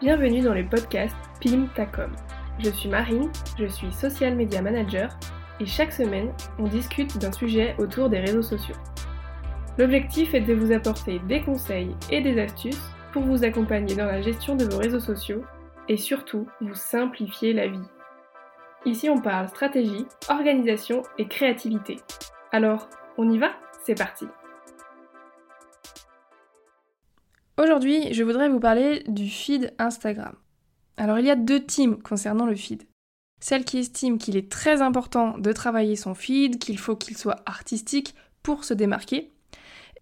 Bienvenue dans le podcast PIM Tacom. Je suis Marine, je suis social media manager et chaque semaine, on discute d'un sujet autour des réseaux sociaux. L'objectif est de vous apporter des conseils et des astuces pour vous accompagner dans la gestion de vos réseaux sociaux et surtout vous simplifier la vie. Ici, on parle stratégie, organisation et créativité. Alors, on y va? C'est parti Aujourd'hui, je voudrais vous parler du feed Instagram. Alors il y a deux teams concernant le feed. Celle qui estime qu'il est très important de travailler son feed, qu'il faut qu'il soit artistique pour se démarquer,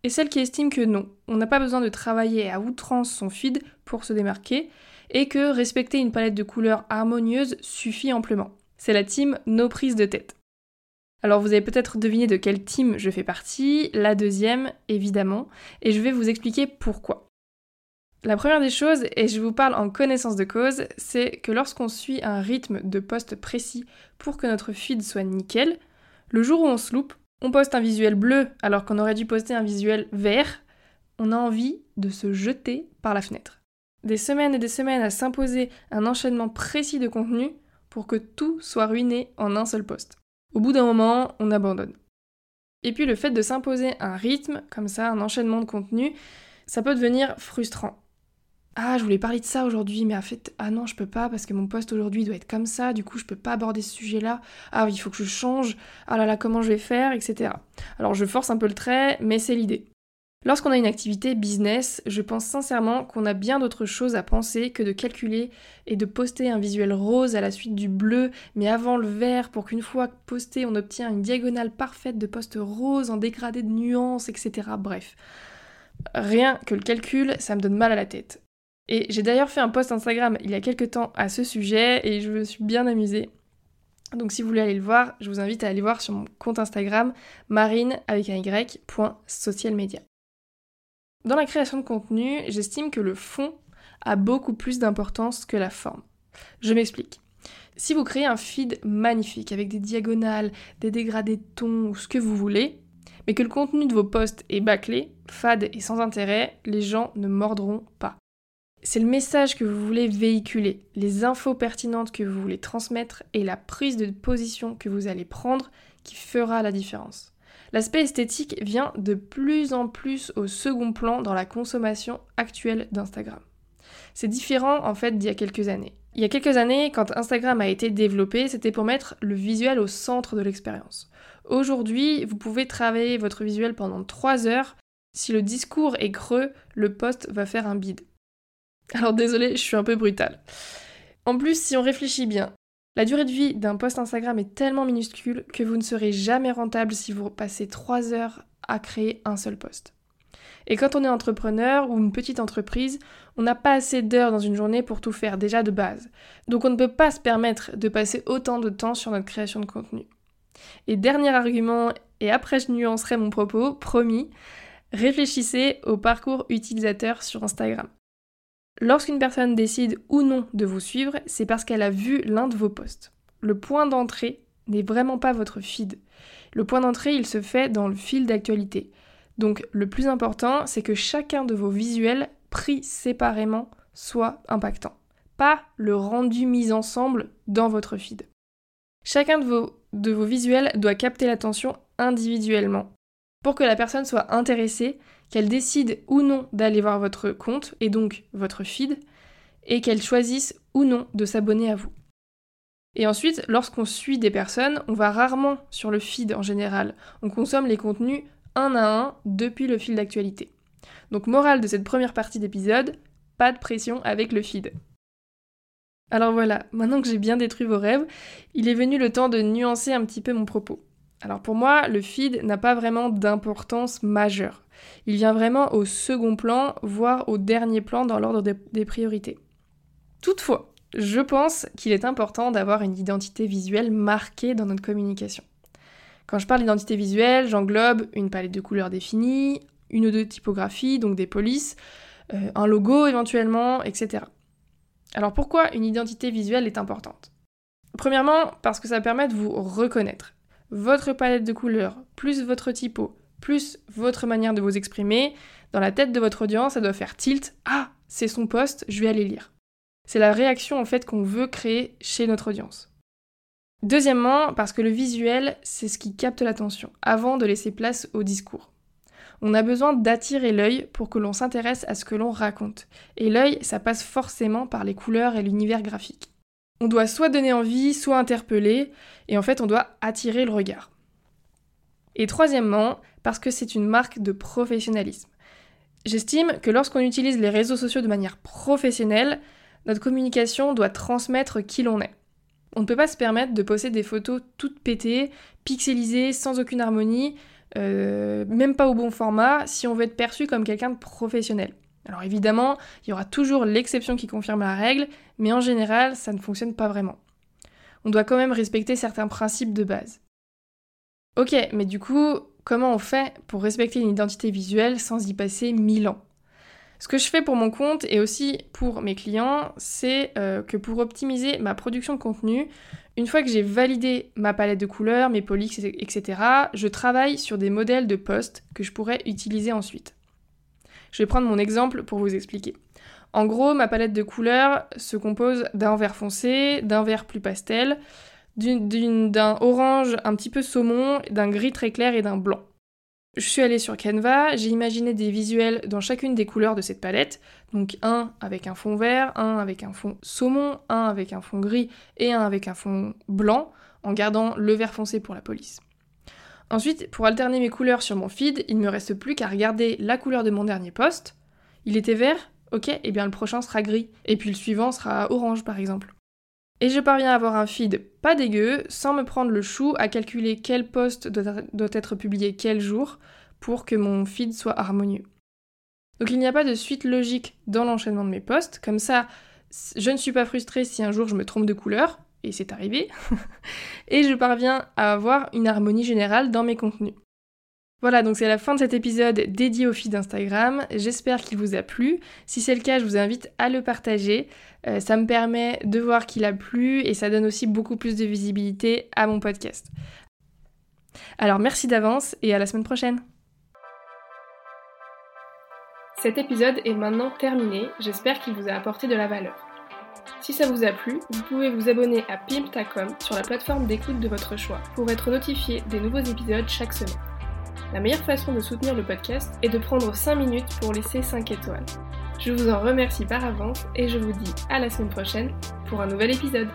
et celle qui estime que non, on n'a pas besoin de travailler à outrance son feed pour se démarquer, et que respecter une palette de couleurs harmonieuse suffit amplement. C'est la team No prise de tête. Alors vous avez peut-être deviné de quelle team je fais partie, la deuxième évidemment, et je vais vous expliquer pourquoi. La première des choses, et je vous parle en connaissance de cause, c'est que lorsqu'on suit un rythme de poste précis pour que notre feed soit nickel, le jour où on se loupe, on poste un visuel bleu alors qu'on aurait dû poster un visuel vert, on a envie de se jeter par la fenêtre. Des semaines et des semaines à s'imposer un enchaînement précis de contenu pour que tout soit ruiné en un seul poste. Au bout d'un moment, on abandonne. Et puis le fait de s'imposer un rythme, comme ça, un enchaînement de contenu, ça peut devenir frustrant. Ah, je voulais parler de ça aujourd'hui, mais en fait, ah non, je peux pas parce que mon poste aujourd'hui doit être comme ça, du coup, je peux pas aborder ce sujet-là. Ah, il faut que je change. Ah là là, comment je vais faire, etc. Alors, je force un peu le trait, mais c'est l'idée. Lorsqu'on a une activité business, je pense sincèrement qu'on a bien d'autres choses à penser que de calculer et de poster un visuel rose à la suite du bleu, mais avant le vert pour qu'une fois posté, on obtient une diagonale parfaite de poste rose en dégradé de nuances, etc. Bref. Rien que le calcul, ça me donne mal à la tête. Et j'ai d'ailleurs fait un post Instagram il y a quelques temps à ce sujet et je me suis bien amusée. Donc si vous voulez aller le voir, je vous invite à aller voir sur mon compte Instagram marine avec un y, social media. Dans la création de contenu, j'estime que le fond a beaucoup plus d'importance que la forme. Je m'explique. Si vous créez un feed magnifique avec des diagonales, des dégradés de ton ou ce que vous voulez, mais que le contenu de vos posts est bâclé, fade et sans intérêt, les gens ne mordront pas. C'est le message que vous voulez véhiculer, les infos pertinentes que vous voulez transmettre et la prise de position que vous allez prendre qui fera la différence. L'aspect esthétique vient de plus en plus au second plan dans la consommation actuelle d'Instagram. C'est différent en fait d'il y a quelques années. Il y a quelques années, quand Instagram a été développé, c'était pour mettre le visuel au centre de l'expérience. Aujourd'hui, vous pouvez travailler votre visuel pendant 3 heures. Si le discours est creux, le post va faire un bide. Alors désolé, je suis un peu brutale. En plus, si on réfléchit bien, la durée de vie d'un post Instagram est tellement minuscule que vous ne serez jamais rentable si vous passez 3 heures à créer un seul post. Et quand on est entrepreneur ou une petite entreprise, on n'a pas assez d'heures dans une journée pour tout faire déjà de base. Donc on ne peut pas se permettre de passer autant de temps sur notre création de contenu. Et dernier argument, et après je nuancerai mon propos, promis, réfléchissez au parcours utilisateur sur Instagram. Lorsqu'une personne décide ou non de vous suivre, c'est parce qu'elle a vu l'un de vos posts. Le point d'entrée n'est vraiment pas votre feed. Le point d'entrée, il se fait dans le fil d'actualité. Donc le plus important, c'est que chacun de vos visuels pris séparément soit impactant. Pas le rendu mis ensemble dans votre feed. Chacun de vos, de vos visuels doit capter l'attention individuellement pour que la personne soit intéressée qu'elle décide ou non d'aller voir votre compte et donc votre feed, et qu'elle choisisse ou non de s'abonner à vous. Et ensuite, lorsqu'on suit des personnes, on va rarement sur le feed en général. On consomme les contenus un à un depuis le fil d'actualité. Donc morale de cette première partie d'épisode, pas de pression avec le feed. Alors voilà, maintenant que j'ai bien détruit vos rêves, il est venu le temps de nuancer un petit peu mon propos. Alors pour moi, le feed n'a pas vraiment d'importance majeure. Il vient vraiment au second plan, voire au dernier plan dans l'ordre des priorités. Toutefois, je pense qu'il est important d'avoir une identité visuelle marquée dans notre communication. Quand je parle d'identité visuelle, j'englobe une palette de couleurs définie, une ou deux typographies, donc des polices, euh, un logo éventuellement, etc. Alors pourquoi une identité visuelle est importante? Premièrement, parce que ça permet de vous reconnaître. Votre palette de couleurs, plus votre typo, plus votre manière de vous exprimer, dans la tête de votre audience, ça doit faire tilt. Ah, c'est son poste, je vais aller lire. C'est la réaction en fait qu'on veut créer chez notre audience. Deuxièmement, parce que le visuel, c'est ce qui capte l'attention, avant de laisser place au discours. On a besoin d'attirer l'œil pour que l'on s'intéresse à ce que l'on raconte. Et l'œil, ça passe forcément par les couleurs et l'univers graphique. On doit soit donner envie, soit interpeller, et en fait on doit attirer le regard. Et troisièmement, parce que c'est une marque de professionnalisme. J'estime que lorsqu'on utilise les réseaux sociaux de manière professionnelle, notre communication doit transmettre qui l'on est. On ne peut pas se permettre de poster des photos toutes pétées, pixelisées, sans aucune harmonie, euh, même pas au bon format, si on veut être perçu comme quelqu'un de professionnel. Alors évidemment, il y aura toujours l'exception qui confirme la règle, mais en général, ça ne fonctionne pas vraiment. On doit quand même respecter certains principes de base. Ok, mais du coup, comment on fait pour respecter une identité visuelle sans y passer mille ans? Ce que je fais pour mon compte et aussi pour mes clients, c'est euh, que pour optimiser ma production de contenu, une fois que j'ai validé ma palette de couleurs, mes polys, etc., je travaille sur des modèles de posts que je pourrais utiliser ensuite. Je vais prendre mon exemple pour vous expliquer. En gros, ma palette de couleurs se compose d'un vert foncé, d'un vert plus pastel, d'un orange un petit peu saumon, d'un gris très clair et d'un blanc. Je suis allée sur Canva, j'ai imaginé des visuels dans chacune des couleurs de cette palette, donc un avec un fond vert, un avec un fond saumon, un avec un fond gris et un avec un fond blanc, en gardant le vert foncé pour la police. Ensuite, pour alterner mes couleurs sur mon feed, il ne me reste plus qu'à regarder la couleur de mon dernier post. Il était vert Ok, et eh bien le prochain sera gris. Et puis le suivant sera orange par exemple. Et je parviens à avoir un feed pas dégueu, sans me prendre le chou à calculer quel post doit être publié quel jour pour que mon feed soit harmonieux. Donc il n'y a pas de suite logique dans l'enchaînement de mes posts, comme ça je ne suis pas frustrée si un jour je me trompe de couleur, et c'est arrivé, et je parviens à avoir une harmonie générale dans mes contenus. Voilà, donc c'est la fin de cet épisode dédié au feed Instagram. J'espère qu'il vous a plu. Si c'est le cas, je vous invite à le partager. Euh, ça me permet de voir qu'il a plu et ça donne aussi beaucoup plus de visibilité à mon podcast. Alors merci d'avance et à la semaine prochaine. Cet épisode est maintenant terminé. J'espère qu'il vous a apporté de la valeur. Si ça vous a plu, vous pouvez vous abonner à Pimptacom sur la plateforme d'écoute de votre choix pour être notifié des nouveaux épisodes chaque semaine. La meilleure façon de soutenir le podcast est de prendre 5 minutes pour laisser 5 étoiles. Je vous en remercie par avance et je vous dis à la semaine prochaine pour un nouvel épisode.